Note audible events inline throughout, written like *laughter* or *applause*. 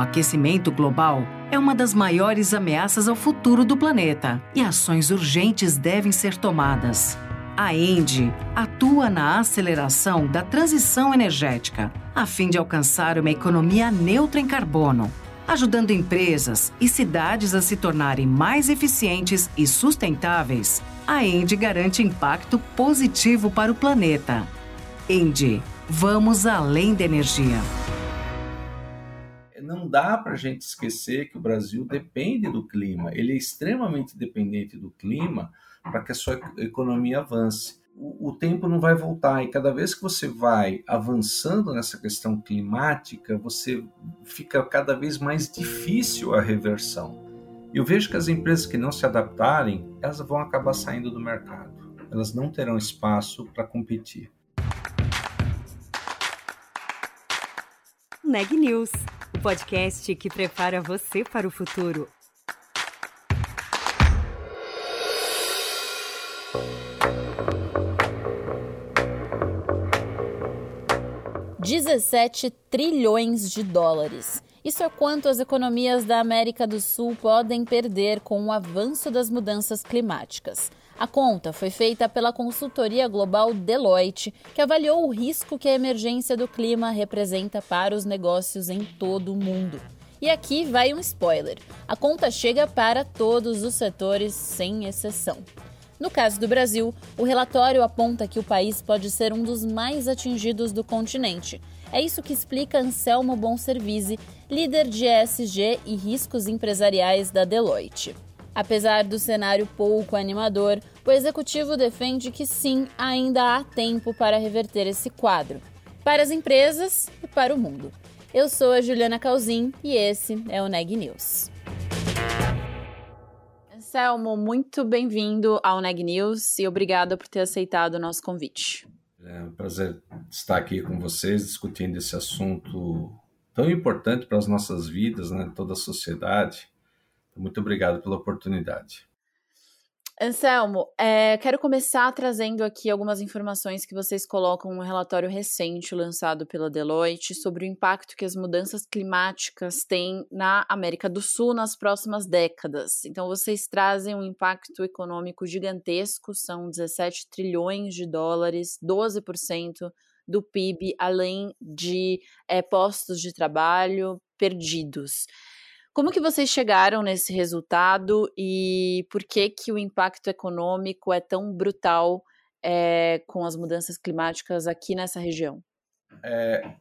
O aquecimento global é uma das maiores ameaças ao futuro do planeta e ações urgentes devem ser tomadas. A ENDE atua na aceleração da transição energética, a fim de alcançar uma economia neutra em carbono, ajudando empresas e cidades a se tornarem mais eficientes e sustentáveis. A ENDE garante impacto positivo para o planeta. ENDE, vamos além da energia não dá para a gente esquecer que o Brasil depende do clima, ele é extremamente dependente do clima para que a sua economia avance. O, o, tempo não vai voltar e cada vez que você vai avançando nessa questão climática, você fica cada vez mais difícil a reversão. Eu vejo que as empresas que não se adaptarem, elas vão acabar saindo do mercado. Elas não terão espaço para competir. Neg News o podcast que prepara você para o futuro. Dezessete trilhões de dólares. Isso é quanto as economias da América do Sul podem perder com o avanço das mudanças climáticas. A conta foi feita pela consultoria global Deloitte, que avaliou o risco que a emergência do clima representa para os negócios em todo o mundo. E aqui vai um spoiler: a conta chega para todos os setores, sem exceção. No caso do Brasil, o relatório aponta que o país pode ser um dos mais atingidos do continente. É isso que explica Anselmo Bonservise, líder de ESG e riscos empresariais da Deloitte. Apesar do cenário pouco animador, o executivo defende que sim, ainda há tempo para reverter esse quadro, para as empresas e para o mundo. Eu sou a Juliana Calzin e esse é o Neg News. Anselmo, muito bem-vindo ao Neg News e obrigada por ter aceitado o nosso convite. É um prazer estar aqui com vocês discutindo esse assunto tão importante para as nossas vidas, né, toda a sociedade. Muito obrigado pela oportunidade. Anselmo, é, quero começar trazendo aqui algumas informações que vocês colocam no relatório recente lançado pela Deloitte sobre o impacto que as mudanças climáticas têm na América do Sul nas próximas décadas. Então, vocês trazem um impacto econômico gigantesco, são 17 trilhões de dólares, 12% do PIB, além de é, postos de trabalho perdidos. Como que vocês chegaram nesse resultado e por que que o impacto econômico é tão brutal é, com as mudanças climáticas aqui nessa região? É,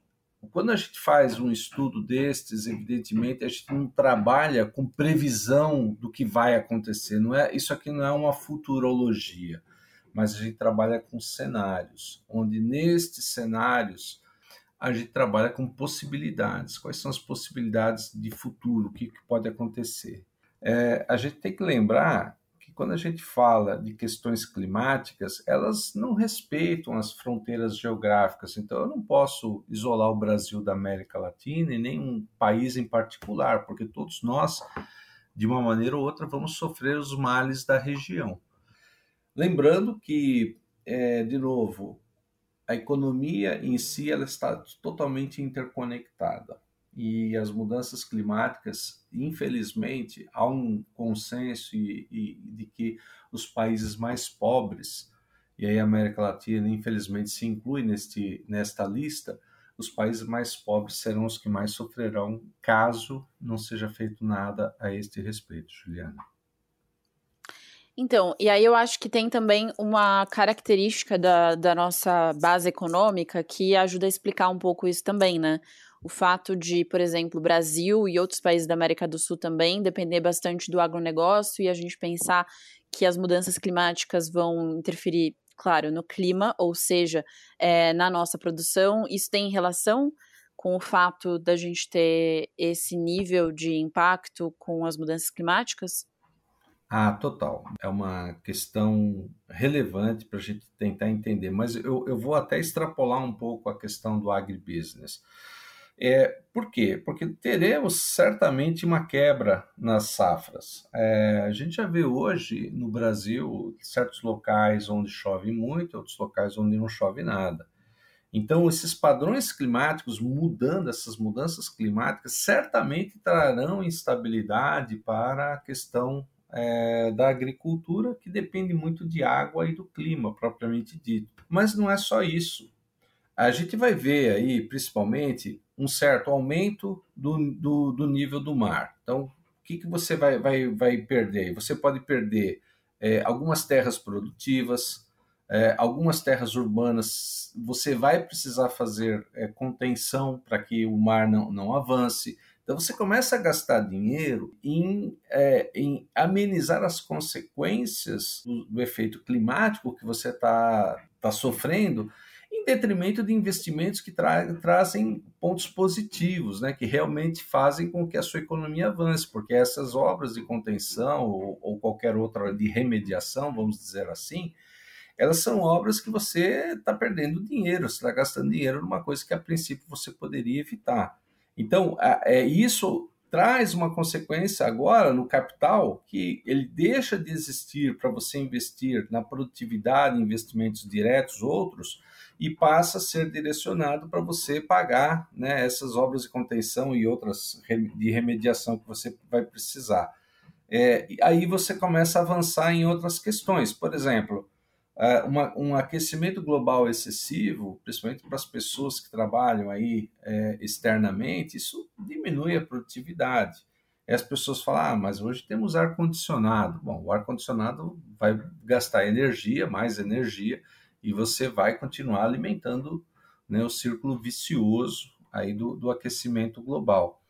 quando a gente faz um estudo destes, evidentemente a gente não trabalha com previsão do que vai acontecer. Não é isso aqui não é uma futurologia, mas a gente trabalha com cenários, onde nestes cenários a gente trabalha com possibilidades. Quais são as possibilidades de futuro? O que, que pode acontecer? É, a gente tem que lembrar que quando a gente fala de questões climáticas, elas não respeitam as fronteiras geográficas. Então, eu não posso isolar o Brasil da América Latina e nenhum país em particular, porque todos nós, de uma maneira ou outra, vamos sofrer os males da região. Lembrando que, é, de novo, a economia em si ela está totalmente interconectada e as mudanças climáticas, infelizmente, há um consenso e, e, de que os países mais pobres, e aí a América Latina, infelizmente, se inclui neste, nesta lista, os países mais pobres serão os que mais sofrerão caso não seja feito nada a este respeito, Juliana. Então, e aí eu acho que tem também uma característica da, da nossa base econômica que ajuda a explicar um pouco isso também, né? O fato de, por exemplo, Brasil e outros países da América do Sul também depender bastante do agronegócio e a gente pensar que as mudanças climáticas vão interferir, claro, no clima, ou seja, é, na nossa produção. Isso tem relação com o fato da gente ter esse nível de impacto com as mudanças climáticas? Ah, total. É uma questão relevante para a gente tentar entender, mas eu, eu vou até extrapolar um pouco a questão do agribusiness. É, por quê? Porque teremos certamente uma quebra nas safras. É, a gente já vê hoje no Brasil certos locais onde chove muito, outros locais onde não chove nada. Então, esses padrões climáticos mudando, essas mudanças climáticas, certamente trarão instabilidade para a questão é, da agricultura, que depende muito de água e do clima, propriamente dito. Mas não é só isso. A gente vai ver aí, principalmente, um certo aumento do, do, do nível do mar. Então, o que, que você vai, vai, vai perder? Você pode perder é, algumas terras produtivas, é, algumas terras urbanas você vai precisar fazer é, contenção para que o mar não, não avance. Então você começa a gastar dinheiro em, é, em amenizar as consequências do, do efeito climático que você está tá sofrendo, em detrimento de investimentos que tra trazem pontos positivos, né, que realmente fazem com que a sua economia avance, porque essas obras de contenção ou, ou qualquer outra de remediação, vamos dizer assim, elas são obras que você está perdendo dinheiro, você está gastando dinheiro numa coisa que a princípio você poderia evitar. Então, é, isso traz uma consequência agora no capital que ele deixa de existir para você investir na produtividade, investimentos diretos, outros, e passa a ser direcionado para você pagar né, essas obras de contenção e outras de remediação que você vai precisar. É, aí você começa a avançar em outras questões. Por exemplo, uma, um aquecimento global excessivo, principalmente para as pessoas que trabalham aí é, externamente, isso diminui a produtividade. E as pessoas falam, ah, mas hoje temos ar-condicionado. Bom, o ar-condicionado vai gastar energia, mais energia, e você vai continuar alimentando né, o círculo vicioso aí do, do aquecimento global.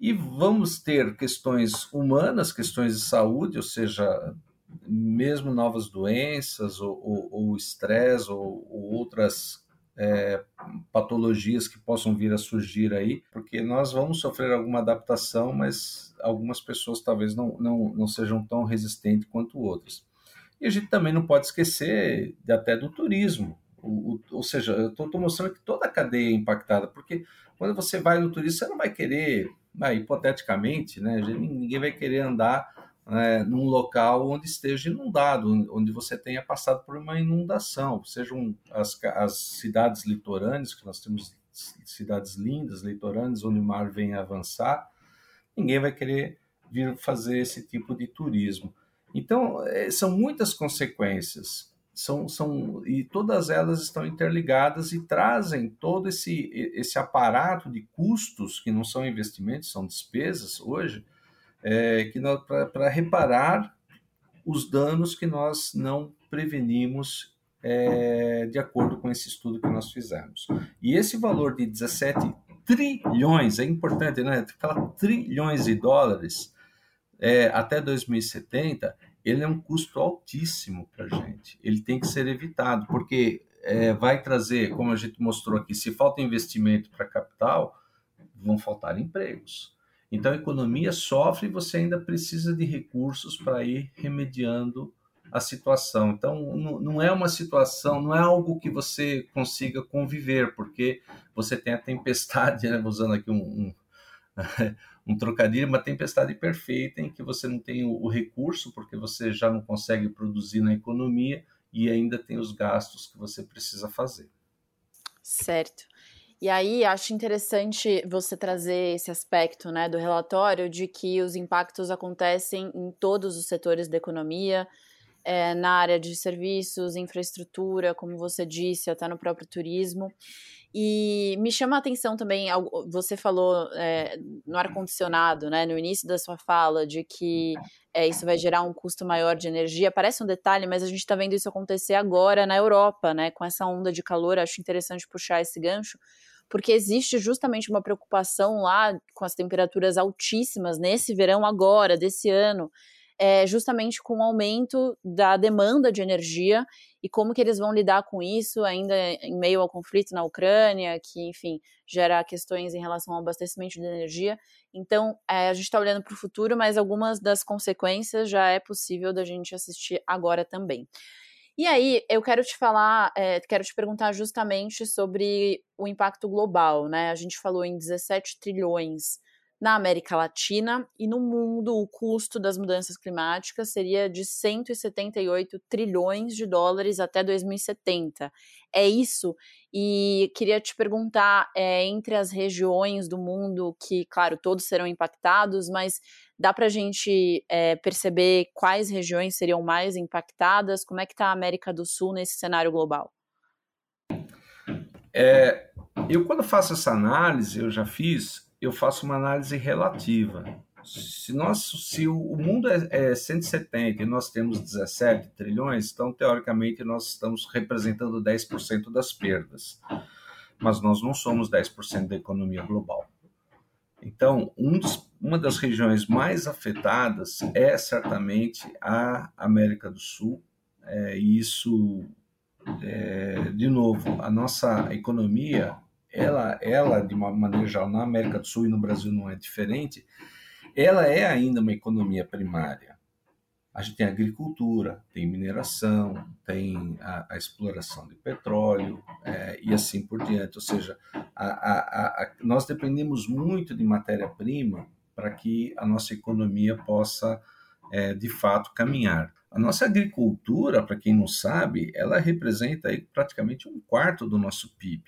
E vamos ter questões humanas, questões de saúde, ou seja, mesmo novas doenças ou estresse ou, ou, ou, outras é, patologias que possam vir a surgir aí, porque nós vamos sofrer alguma adaptação, mas algumas pessoas talvez não, não, não sejam tão resistentes quanto outras. E a gente também não pode esquecer de, até do turismo, o, o, ou seja, eu estou mostrando que toda a cadeia é impactada, porque quando você vai no turismo, você não vai querer, né, hipoteticamente, né, ninguém vai querer andar é, num local onde esteja inundado, onde você tenha passado por uma inundação, sejam as, as cidades litorâneas, que nós temos cidades lindas, litorâneas, onde o mar vem avançar, ninguém vai querer vir fazer esse tipo de turismo. Então, é, são muitas consequências, são, são, e todas elas estão interligadas e trazem todo esse, esse aparato de custos, que não são investimentos, são despesas hoje, é, para reparar os danos que nós não prevenimos é, de acordo com esse estudo que nós fizemos. E esse valor de 17 trilhões, é importante, né? Fala trilhões de dólares é, até 2070, ele é um custo altíssimo para a gente. Ele tem que ser evitado, porque é, vai trazer, como a gente mostrou aqui, se falta investimento para capital, vão faltar empregos. Então a economia sofre e você ainda precisa de recursos para ir remediando a situação. Então não é uma situação, não é algo que você consiga conviver, porque você tem a tempestade, *laughs* né, usando aqui um, um, *laughs* um trocadilho, uma tempestade perfeita em que você não tem o, o recurso, porque você já não consegue produzir na economia e ainda tem os gastos que você precisa fazer. Certo. E aí acho interessante você trazer esse aspecto né, do relatório de que os impactos acontecem em todos os setores da economia, é, na área de serviços, infraestrutura, como você disse, até no próprio turismo. E me chama a atenção também, você falou é, no ar-condicionado, né, no início da sua fala, de que é, isso vai gerar um custo maior de energia. Parece um detalhe, mas a gente está vendo isso acontecer agora na Europa, né, com essa onda de calor. Acho interessante puxar esse gancho, porque existe justamente uma preocupação lá com as temperaturas altíssimas nesse verão agora, desse ano, é, justamente com o aumento da demanda de energia e como que eles vão lidar com isso ainda em meio ao conflito na Ucrânia, que, enfim, gera questões em relação ao abastecimento de energia. Então, é, a gente está olhando para o futuro, mas algumas das consequências já é possível da gente assistir agora também. E aí, eu quero te falar, é, quero te perguntar justamente sobre o impacto global, né? A gente falou em 17 trilhões Na América Latina e no mundo, o custo das mudanças climáticas seria de 178 trilhões de dólares até 2070. É isso? E queria te perguntar, é, entre as regiões do mundo, que, claro, todos serão impactados, mas dá para a gente é, perceber quais regiões seriam mais impactadas? Como é que está a América do Sul nesse cenário global? É, eu, quando faço essa análise, eu já fiz, eu faço uma análise relativa. Se, nós, se o mundo é, é 170 e nós temos 17 trilhões, então, teoricamente, nós estamos representando 10% das perdas. Mas nós não somos 10% da economia global. Então, um dos, uma das regiões mais afetadas é certamente a América do Sul, é, e isso, é, de novo, a nossa economia ela, ela, de uma maneira geral, na América do Sul e no Brasil não é diferente, ela é ainda uma economia primária. A gente tem agricultura, tem mineração, tem a, a exploração de petróleo é, e assim por diante. Ou seja, a, a, nós dependemos muito de matéria-prima para que a nossa economia possa, é, de fato, caminhar. A nossa agricultura, para quem não sabe, ela representa aí praticamente um quarto do nosso PIB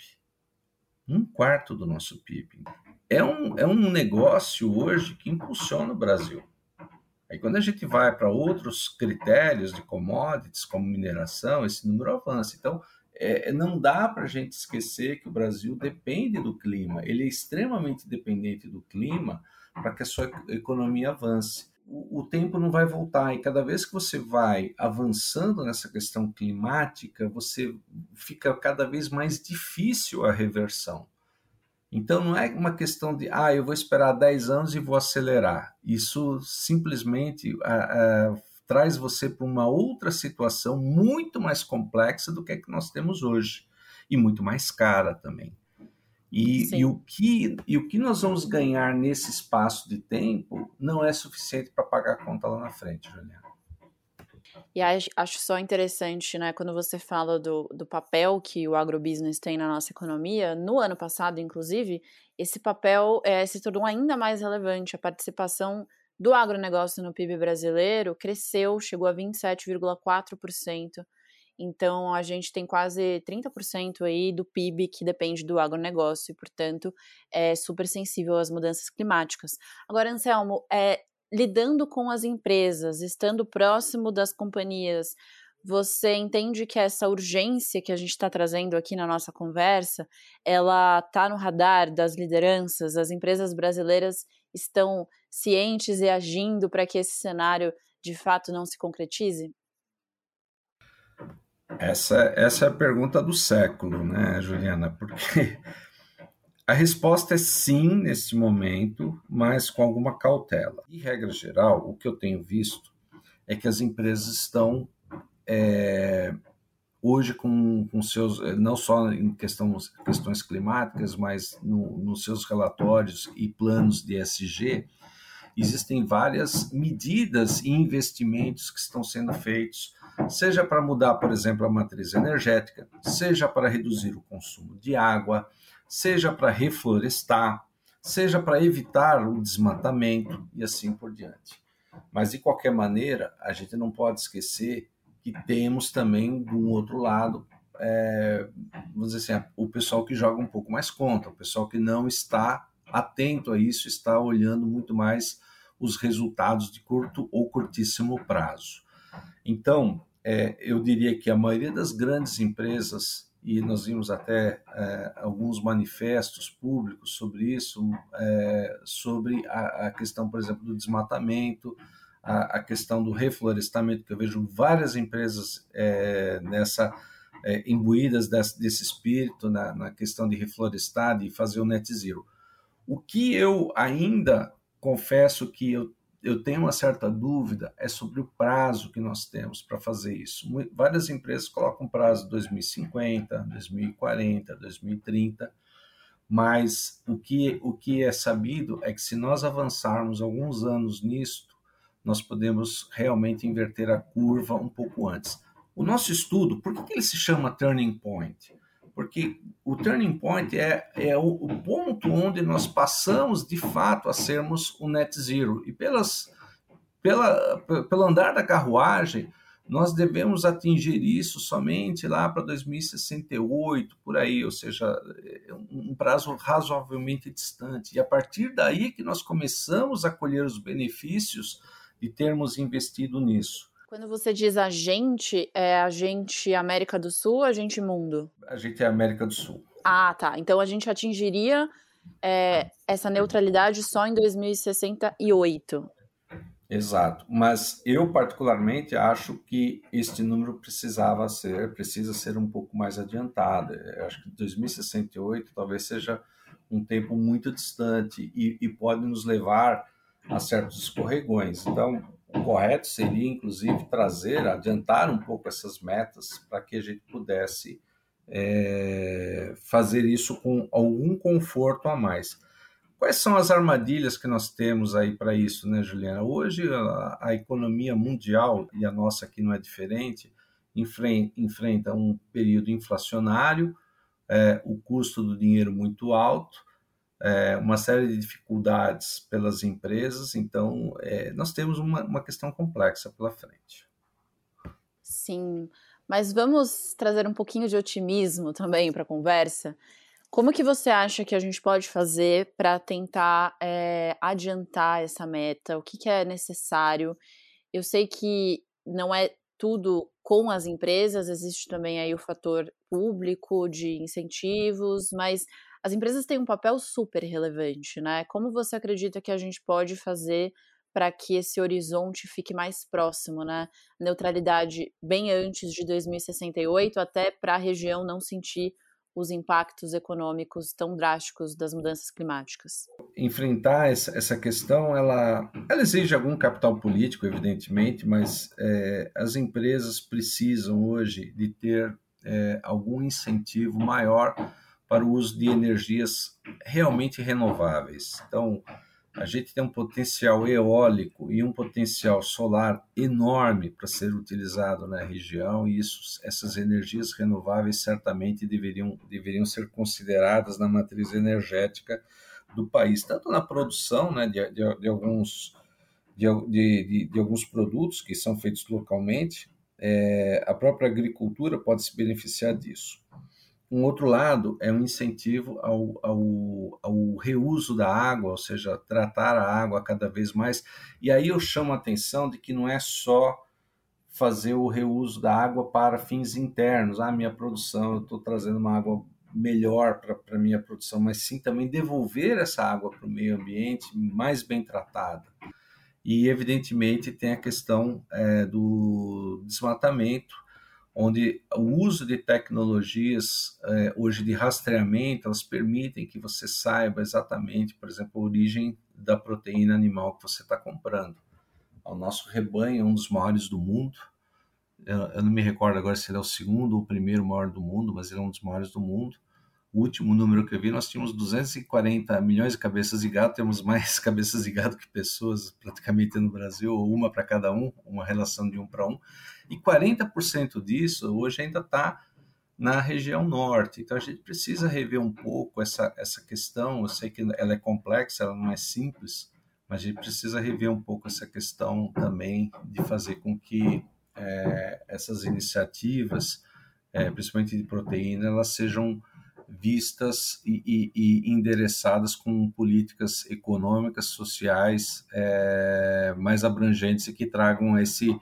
um quarto do nosso PIB. É um, é um negócio hoje que impulsiona o Brasil. Aí quando a gente vai para outros critérios de commodities, como mineração, esse número avança. Então, é, não dá para a gente esquecer que o Brasil depende do clima. Ele é extremamente dependente do clima para que a sua economia avance o, tempo não vai voltar. E cada vez que você vai avançando nessa questão climática, você fica cada vez mais difícil a reversão. Então não é uma questão de, ah, eu vou esperar 10 anos e vou acelerar. Isso simplesmente traz você para uma outra situação muito mais complexa do que a que nós temos hoje. E muito mais cara também. E, e, o que, e o que nós vamos ganhar nesse espaço de tempo não é suficiente para pagar a conta lá na frente, Juliana. E acho só interessante, né, quando você fala do, do papel que o agrobusiness tem na nossa economia, no ano passado, inclusive, esse papel é, se tornou ainda mais relevante. A participação do agronegócio no PIB brasileiro cresceu, chegou a 27,4%. Então, a gente tem quase 30% aí do PIB que depende do agronegócio e, portanto, é super sensível às mudanças climáticas. Agora, Anselmo, é, lidando com as empresas, estando próximo das companhias, você entende que essa urgência que a gente está trazendo aqui na nossa conversa, ela está no radar das lideranças? As empresas brasileiras estão cientes e agindo para que esse cenário de fato não se concretize? Essa, essa é a pergunta do século, né, Juliana? Porque *laughs* a resposta é sim nesse momento, mas com alguma cautela. Em regra geral, o que eu tenho visto é que as empresas estão é, hoje com, com seus, não só em questão, questões climáticas, mas no, nos seus relatórios e planos de SG, existem várias medidas e investimentos que estão sendo feitos seja para mudar, por exemplo, a matriz energética, seja para reduzir o consumo de água, seja para reflorestar, seja para evitar o desmatamento e assim por diante. Mas, de qualquer maneira, a gente não pode esquecer que temos também, do outro lado, é, vamos dizer assim, o pessoal que joga um pouco mais contra, o pessoal que não está atento a isso, está olhando muito mais os resultados de curto ou curtíssimo prazo. Então, é, eu diria que a maioria das grandes empresas, e nós vimos até é, alguns manifestos públicos sobre isso, é, sobre a, a, questão, por exemplo, do desmatamento, a, a, questão do reflorestamento, que eu vejo várias empresas é, nessa é, imbuídas desse, desse espírito na, na questão de reflorestar e fazer o net zero. O que eu ainda confesso que eu eu tenho uma certa dúvida é sobre o prazo que nós temos para fazer isso. Várias empresas colocam prazo 2050, 2040, 2030, mas o que, o que é sabido é que se nós avançarmos alguns anos nisto, nós podemos realmente inverter a curva um pouco antes. O nosso estudo, por que, ele se chama Turning Point? Porque o turning point é, é o, o, ponto onde nós passamos de fato a sermos o net zero. E pelas, pela, pelo andar da carruagem, nós devemos atingir isso somente lá para 2068, por aí, ou seja, é um prazo razoavelmente distante. E a partir daí que nós começamos a colher os benefícios de termos investido nisso. Quando você diz a gente, é a gente América do Sul ou a gente mundo? A gente é América do Sul. Ah, tá. Então a gente atingiria é, essa neutralidade só em 2068. Exato. Mas eu particularmente acho que este número precisava ser, precisa ser um pouco mais adiantado. Eu acho que 2068 talvez seja um tempo muito distante e, e pode nos levar a certos escorregões. Então, o correto seria, inclusive, trazer, adiantar um pouco essas metas para que a gente pudesse é, fazer isso com algum conforto a mais. Quais são as armadilhas que nós temos aí para isso, né, Juliana? Hoje a, a, economia mundial, e a nossa aqui não é diferente, enfrenta, enfrenta um período inflacionário, é, o custo do dinheiro muito alto, é, uma série de dificuldades pelas empresas, então é, nós temos uma, uma questão complexa pela frente. Sim, mas vamos trazer um pouquinho de otimismo também para a conversa. Como que você acha que a gente pode fazer para tentar é, adiantar essa meta? O que, que é necessário? Eu sei que não é tudo com as empresas, existe também aí o fator público de incentivos, mas as empresas têm um papel super relevante, né? Como você acredita que a gente pode fazer para que esse horizonte fique mais próximo, né? Neutralidade bem antes de 2068, até para a região não sentir os impactos econômicos tão drásticos das mudanças climáticas. Enfrentar essa, questão, ela, ela exige algum capital político, evidentemente, mas é, as empresas precisam hoje de ter é, algum incentivo maior para o uso de energias realmente renováveis. Então, a gente tem um potencial eólico e um potencial solar enorme para ser utilizado na região, e isso, essas energias renováveis certamente deveriam, deveriam ser consideradas na matriz energética do país, tanto na produção né, de, de, de alguns, de, de, de, alguns produtos que são feitos localmente, é, a própria agricultura pode se beneficiar disso. Um outro lado é um incentivo ao, ao, ao, reuso da água, ou seja, tratar a água cada vez mais. E aí eu chamo a atenção de que não é só fazer o reuso da água para fins internos. Ah, minha produção, eu estou trazendo uma água melhor para a minha produção, mas sim também devolver essa água para o meio ambiente mais bem tratada. E, evidentemente, tem a questão é, do desmatamento, onde o uso de tecnologias é, hoje de rastreamento elas permitem que você saiba exatamente, por exemplo, a origem da proteína animal que você está comprando. O nosso rebanho é um dos maiores do mundo. Eu, eu, não me recordo agora se ele é o segundo ou o primeiro maior do mundo, mas ele é um dos maiores do mundo o último número que eu vi, nós tínhamos 240 milhões de cabeças de gado, temos mais *laughs* cabeças de gado que pessoas praticamente no Brasil, uma para cada um, uma relação de um para um, e 40% disso hoje ainda está na região norte. Então a gente precisa rever um pouco essa, essa questão. Eu sei que ela é complexa, ela não é simples, mas a gente precisa rever um pouco essa questão também de fazer com que é, essas iniciativas, é, principalmente de proteína, elas sejam vistas e, e, e endereçadas com políticas econômicas, sociais é, mais abrangentes e que tragam esse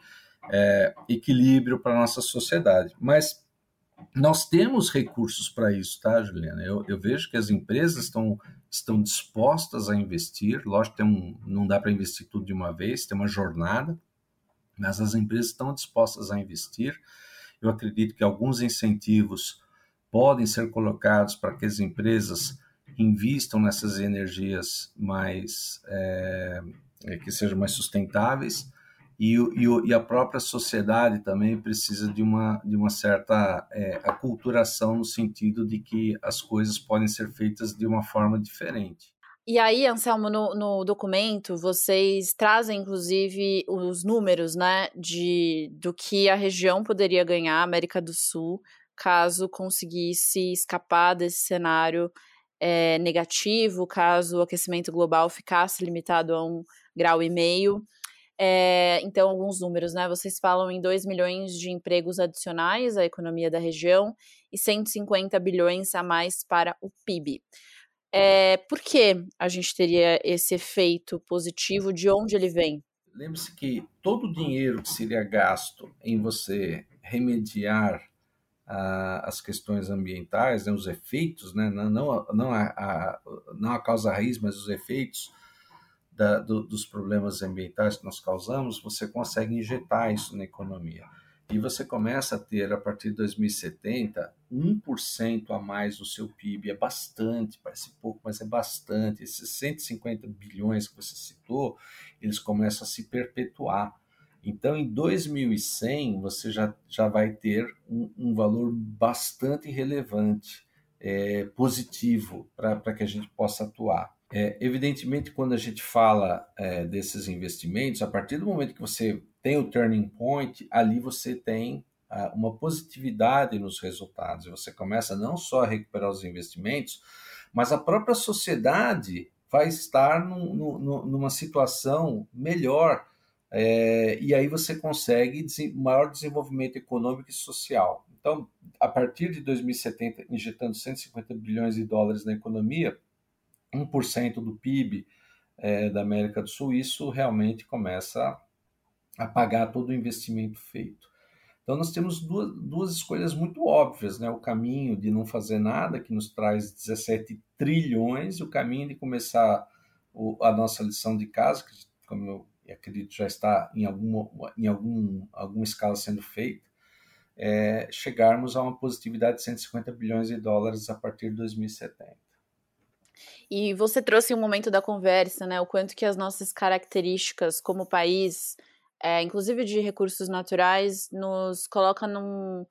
é, equilíbrio para a nossa sociedade. Mas nós temos recursos para isso, tá, Juliana? Eu, eu, vejo que as empresas estão, estão dispostas a investir. Lógico que um, não dá para investir tudo de uma vez, tem uma jornada, mas as empresas estão dispostas a investir. Eu acredito que alguns incentivos podem ser colocados para que as empresas invistam nessas energias mais é, que sejam mais sustentáveis e, e, e, a própria sociedade também precisa de uma, de uma certa é, aculturação no sentido de que as coisas podem ser feitas de uma forma diferente. E aí, Anselmo, no, no documento, vocês trazem, inclusive, os números, né, de, do que a região poderia ganhar, América do Sul, caso conseguisse escapar desse cenário é, negativo, caso o aquecimento global ficasse limitado a um grau e meio. É, então, alguns números, né? Vocês falam em 2 milhões de empregos adicionais à economia da região e 150 bilhões a mais para o PIB. É, por que a gente teria esse efeito positivo? De onde ele vem? Lembre-se que todo o dinheiro que seria gasto em você remediar uh, as questões ambientais, né, os efeitos, né, não, não, a, a, não a causa raiz, mas os efeitos da, do, dos problemas ambientais que nós causamos, você consegue injetar isso na economia. E você começa a ter, a partir de 2070, 1% a mais do seu PIB. É bastante, parece pouco, mas é bastante. Esses 150 bilhões que você citou, eles começam a se perpetuar. Então, em 2100, você já, já vai ter um, um valor bastante relevante, é, positivo, para que a gente possa atuar. É, evidentemente, quando a gente fala é, desses investimentos, a partir do momento que você tem o turning point, ali você tem uh, uma positividade nos resultados. Você começa não só a recuperar os investimentos, mas a própria sociedade vai estar num, num, numa situação melhor. É, e aí você consegue maior desenvolvimento econômico e social. Então, a partir de 2070, injetando 150 bilhões de dólares na economia, 1% do PIB é, da América do Sul, isso realmente começa a pagar todo o investimento feito. Então, nós temos duas, duas escolhas muito óbvias: né? o caminho de não fazer nada, que nos traz 17 trilhões, e o caminho de começar o, a nossa lição de casa, que, como eu acredito já está em, alguma, em algum, alguma escala sendo feita, é chegarmos a uma positividade de 150 bilhões de dólares a partir de 2070. E você trouxe um momento da conversa, né? O quanto que as nossas características como país, é, inclusive de recursos naturais, nos coloca num,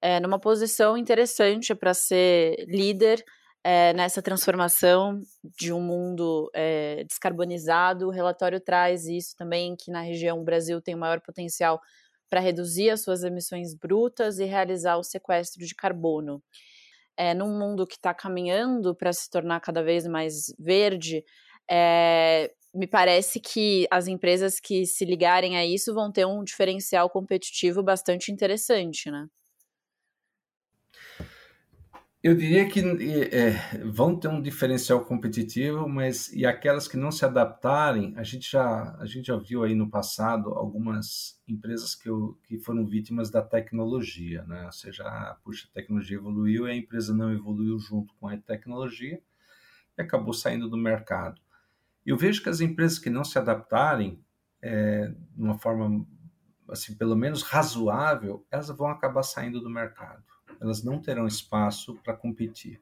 é, numa posição interessante para ser líder é, nessa transformação de um mundo é, descarbonizado. O relatório traz isso também, que na região o Brasil tem o maior potencial para reduzir as suas emissões brutas e realizar o sequestro de carbono é, num mundo que está caminhando para se tornar cada vez mais verde, é, me parece que as empresas que se ligarem a isso vão ter um diferencial competitivo bastante interessante, né? Eu diria que é, vão ter um diferencial competitivo, mas e aquelas que não se adaptarem, a gente já a gente já viu aí no passado algumas empresas que, eu, que foram vítimas da tecnologia, né? Ou seja, ah, puxa, a tecnologia evoluiu e a empresa não evoluiu junto com a tecnologia e acabou saindo do mercado. Eu vejo que as empresas que não se adaptarem é, de uma forma assim pelo menos razoável, elas vão acabar saindo do mercado elas não terão espaço para competir.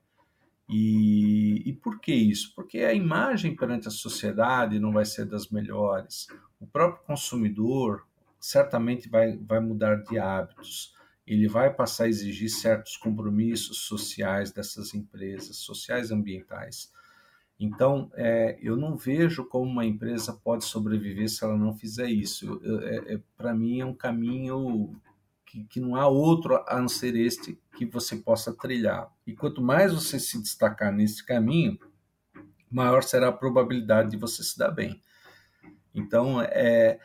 E, e por que isso? Porque a imagem perante a sociedade não vai ser das melhores. O próprio consumidor certamente vai, vai mudar de hábitos. Ele vai passar a exigir certos compromissos sociais dessas empresas, sociais e ambientais. Então, é, eu não vejo como uma empresa pode sobreviver se ela não fizer isso. É, é, Para mim, é um caminho que, que não há outro a não ser este que você possa trilhar. E quanto mais você se destacar nesse caminho, maior será a probabilidade de você se dar bem. Então, é,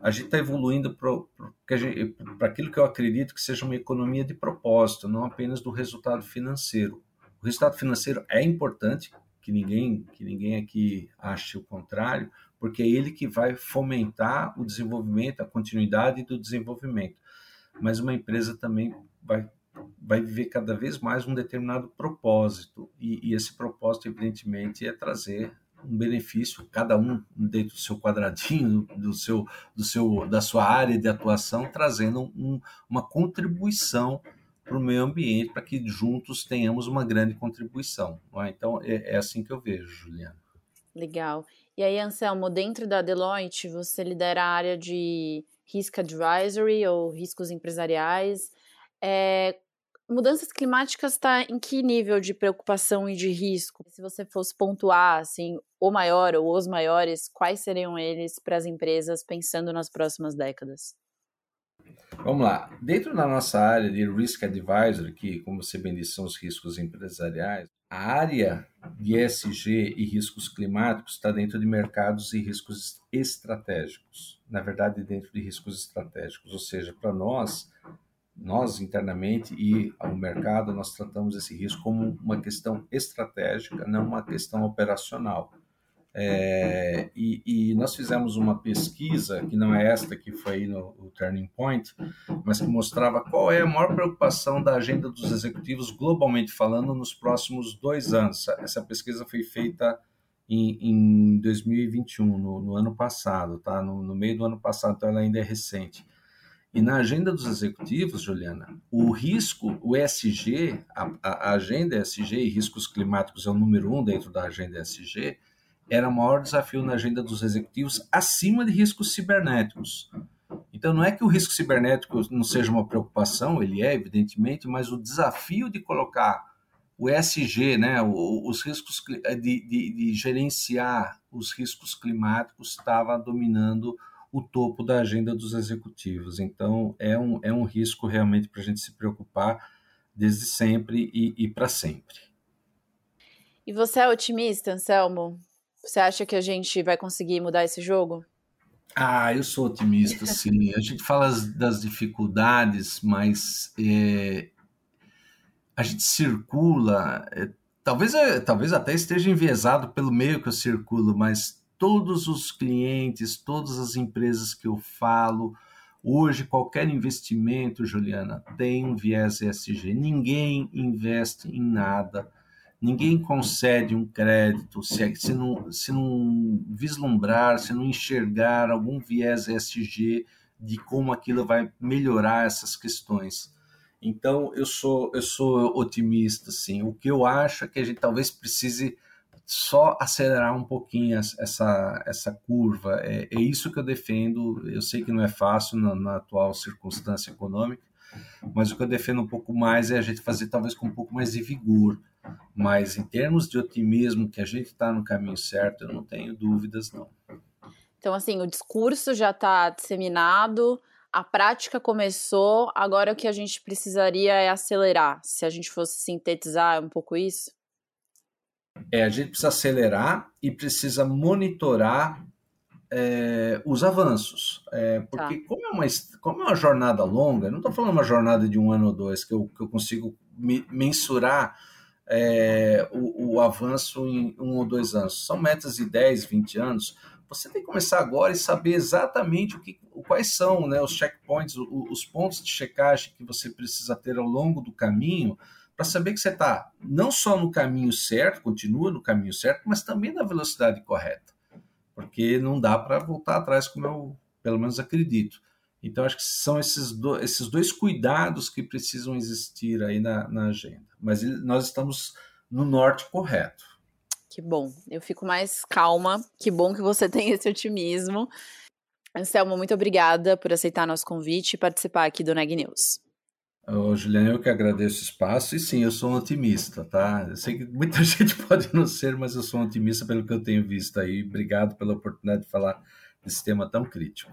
a gente está evoluindo para aquilo que eu acredito que seja uma economia de propósito, não apenas do resultado financeiro. O resultado financeiro é importante, que ninguém, que ninguém aqui ache o contrário, porque é ele que vai fomentar o desenvolvimento, a continuidade do desenvolvimento mas uma empresa também vai, vai viver cada vez mais um determinado propósito, e, e esse propósito, evidentemente, é trazer um benefício, cada um dentro do seu quadradinho, do seu, do seu, da sua área de atuação, trazendo um, uma contribuição para o meio ambiente, para que juntos tenhamos uma grande contribuição. É? Então, é, é, assim que eu vejo, Juliana. Legal. E aí, Anselmo, dentro da Deloitte, você lidera a área de Risk Advisory ou riscos empresariais. É, mudanças climáticas está em que nível de preocupação e de risco? Se você fosse pontuar assim, o maior ou os maiores, quais seriam eles para as empresas pensando nas próximas décadas? Vamos lá. Dentro da nossa área de Risk Advisory, que, como você bem disse, são os riscos empresariais, a área de ESG e riscos climáticos está dentro de mercados e riscos estratégicos. Na verdade, dentro de riscos estratégicos, ou seja, para nós, nós internamente e ao mercado, nós tratamos esse risco como uma questão estratégica, não uma questão operacional. É, e, e, nós fizemos uma pesquisa, que não é esta que foi no, no Turning Point, mas que mostrava qual é a maior preocupação da agenda dos executivos, globalmente falando, nos próximos dois anos. Essa pesquisa foi feita em, em 2021, no, no, ano passado, tá? No, no, meio do ano passado, então ela ainda é recente. E na agenda dos executivos, Juliana, o risco, o ESG, a, a agenda ESG e riscos climáticos é o número um dentro da agenda ESG, era o maior desafio na agenda dos executivos, acima de riscos cibernéticos. Então, não é que o risco cibernético não seja uma preocupação, ele é, evidentemente, mas o desafio de colocar o ESG, né, os riscos de, de, de gerenciar os riscos climáticos, estava dominando o topo da agenda dos executivos. Então, é um, é um risco realmente para a gente se preocupar desde sempre e, e para sempre. E você é otimista, Anselmo? Você acha que a gente vai conseguir mudar esse jogo? Ah, eu sou otimista, sim. A gente fala das dificuldades, mas é, a gente circula. É, talvez, é, talvez até esteja enviesado pelo meio que eu circulo, mas todos os clientes, todas as empresas que eu falo, hoje qualquer investimento, Juliana, tem um viés ESG. Ninguém investe em nada Ninguém concede um crédito se, é se, não, se não vislumbrar, se não enxergar algum viés ESG de como aquilo vai melhorar essas questões. Então, eu sou, eu sou otimista, sim. O que eu acho é que a gente talvez precise só acelerar um pouquinho essa, essa curva. É, é isso que eu defendo. Eu sei que não é fácil na, na atual circunstância econômica, mas o que eu defendo um pouco mais é a gente fazer talvez com um pouco mais de vigor. Mas em termos de otimismo que a gente está no caminho certo, eu não tenho dúvidas, não. Então, assim, o discurso já está disseminado, a prática começou, agora o que a gente precisaria é acelerar. Se a gente fosse sintetizar um pouco isso? É, a gente precisa acelerar e precisa monitorar é, os avanços. É, porque tá. como, é uma, como é uma jornada longa, não estou falando uma jornada de um ano ou dois, que eu, que eu consigo me, mensurar é, o, o, avanço em um ou dois anos. São metas de 10, 20 anos. Você tem que começar agora e saber exatamente o que, quais são né, os checkpoints, os, os pontos de checagem que você precisa ter ao longo do caminho para saber que você está não só no caminho certo, continua no caminho certo, mas também na velocidade correta. Porque não dá para voltar atrás, como eu pelo menos acredito. Então, acho que são esses, do, esses dois cuidados que precisam existir aí na, na agenda. Mas nós estamos no norte correto. Que bom, eu fico mais calma. Que bom que você *laughs* tem esse otimismo. Anselmo, muito obrigada por aceitar nosso convite e participar aqui do Neg News. Ô, Juliana, eu que agradeço o espaço e sim, eu sou um otimista, tá? Eu sei que muita *laughs* gente pode não ser, mas eu sou um otimista pelo que eu tenho visto aí. Obrigado pela oportunidade de falar desse tema tão crítico.